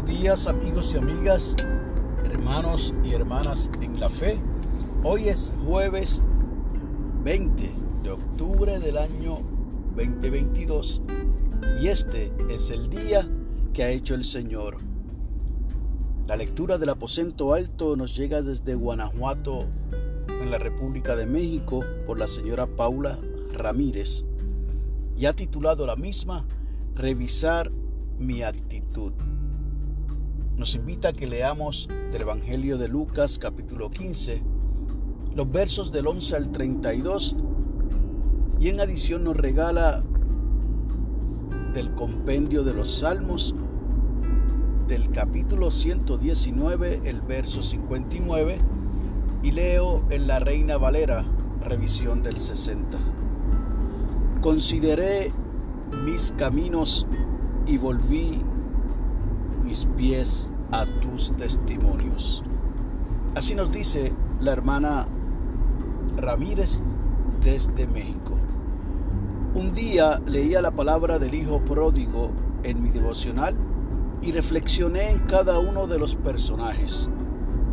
buenos días amigos y amigas, hermanos y hermanas en la fe. Hoy es jueves 20 de octubre del año 2022 y este es el día que ha hecho el Señor. La lectura del aposento alto nos llega desde Guanajuato, en la República de México, por la señora Paula Ramírez y ha titulado la misma Revisar mi actitud nos invita a que leamos del Evangelio de Lucas capítulo 15, los versos del 11 al 32 y en adición nos regala del compendio de los Salmos del capítulo 119, el verso 59 y leo en la Reina Valera, revisión del 60. Consideré mis caminos y volví mis pies a tus testimonios. Así nos dice la hermana Ramírez desde México. Un día leía la palabra del Hijo Pródigo en mi devocional y reflexioné en cada uno de los personajes.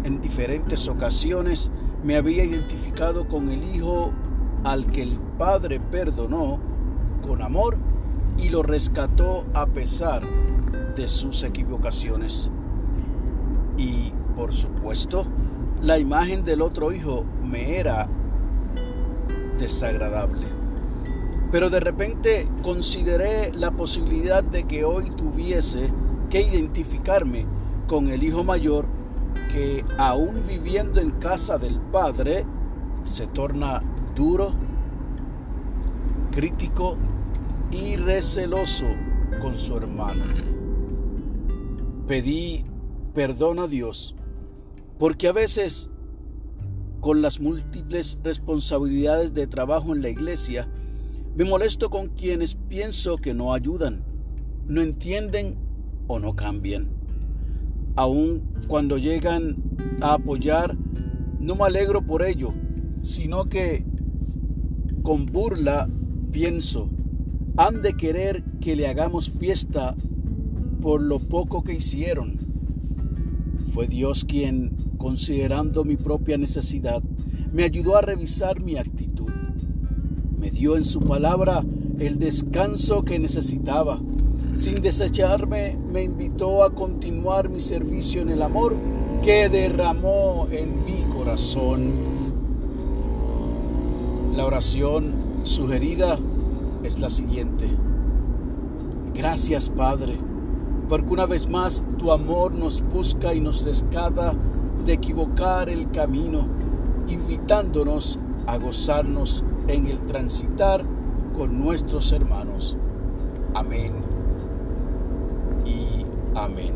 En diferentes ocasiones me había identificado con el Hijo al que el Padre perdonó con amor y lo rescató a pesar sus equivocaciones. Y, por supuesto, la imagen del otro hijo me era desagradable. Pero de repente consideré la posibilidad de que hoy tuviese que identificarme con el hijo mayor que aún viviendo en casa del padre se torna duro, crítico y receloso con su hermano pedí perdón a Dios, porque a veces con las múltiples responsabilidades de trabajo en la iglesia, me molesto con quienes pienso que no ayudan, no entienden o no cambian. Aun cuando llegan a apoyar, no me alegro por ello, sino que con burla pienso, han de querer que le hagamos fiesta por lo poco que hicieron. Fue Dios quien, considerando mi propia necesidad, me ayudó a revisar mi actitud. Me dio en su palabra el descanso que necesitaba. Sin desecharme, me invitó a continuar mi servicio en el amor que derramó en mi corazón. La oración sugerida es la siguiente. Gracias, Padre porque una vez más tu amor nos busca y nos rescata de equivocar el camino, invitándonos a gozarnos en el transitar con nuestros hermanos. Amén y amén.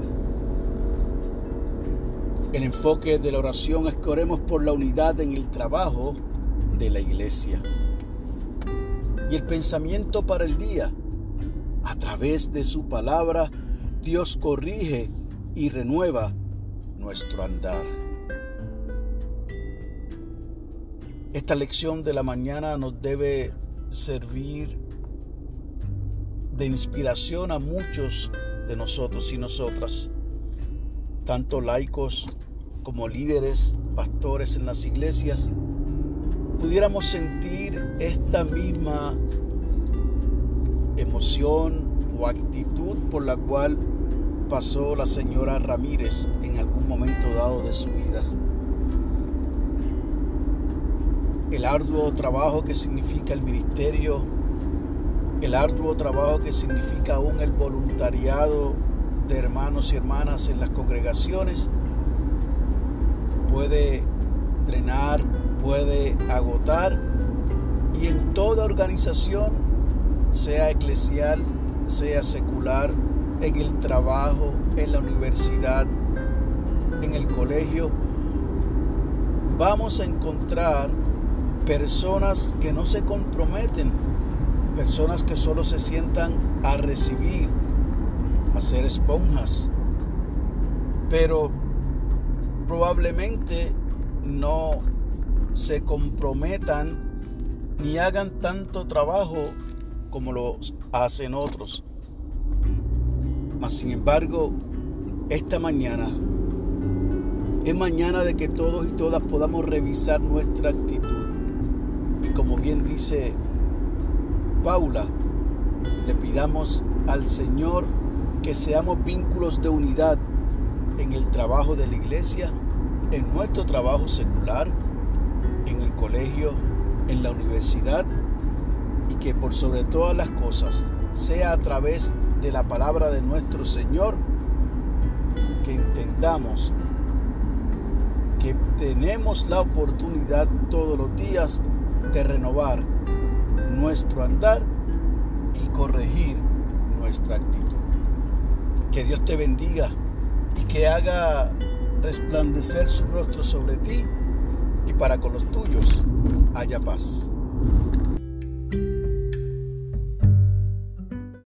El enfoque de la oración es que oremos por la unidad en el trabajo de la iglesia. Y el pensamiento para el día, a través de su palabra, Dios corrige y renueva nuestro andar. Esta lección de la mañana nos debe servir de inspiración a muchos de nosotros y nosotras, tanto laicos como líderes, pastores en las iglesias, pudiéramos sentir esta misma emoción o actitud por la cual pasó la señora Ramírez en algún momento dado de su vida. El arduo trabajo que significa el ministerio, el arduo trabajo que significa aún el voluntariado de hermanos y hermanas en las congregaciones, puede drenar, puede agotar y en toda organización, sea eclesial, sea secular, en el trabajo, en la universidad, en el colegio, vamos a encontrar personas que no se comprometen, personas que solo se sientan a recibir, a ser esponjas, pero probablemente no se comprometan ni hagan tanto trabajo como lo hacen otros. Mas sin embargo, esta mañana es mañana de que todos y todas podamos revisar nuestra actitud. Y como bien dice Paula, le pidamos al Señor que seamos vínculos de unidad en el trabajo de la iglesia, en nuestro trabajo secular, en el colegio, en la universidad y que por sobre todas las cosas sea a través de la palabra de nuestro Señor que entendamos que tenemos la oportunidad todos los días de renovar nuestro andar y corregir nuestra actitud. Que Dios te bendiga y que haga resplandecer su rostro sobre ti y para con los tuyos haya paz.